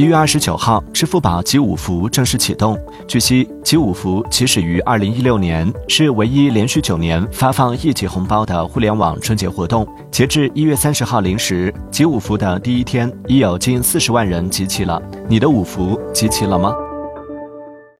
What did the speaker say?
一月二十九号支付宝集五福正式启动。据悉集五福起始于二零一六年是唯一连续九年发放一级红包的互联网春节活动。截至一月三十号零时集五福的第一天已有近四十万人集齐了。你的五福集齐了吗？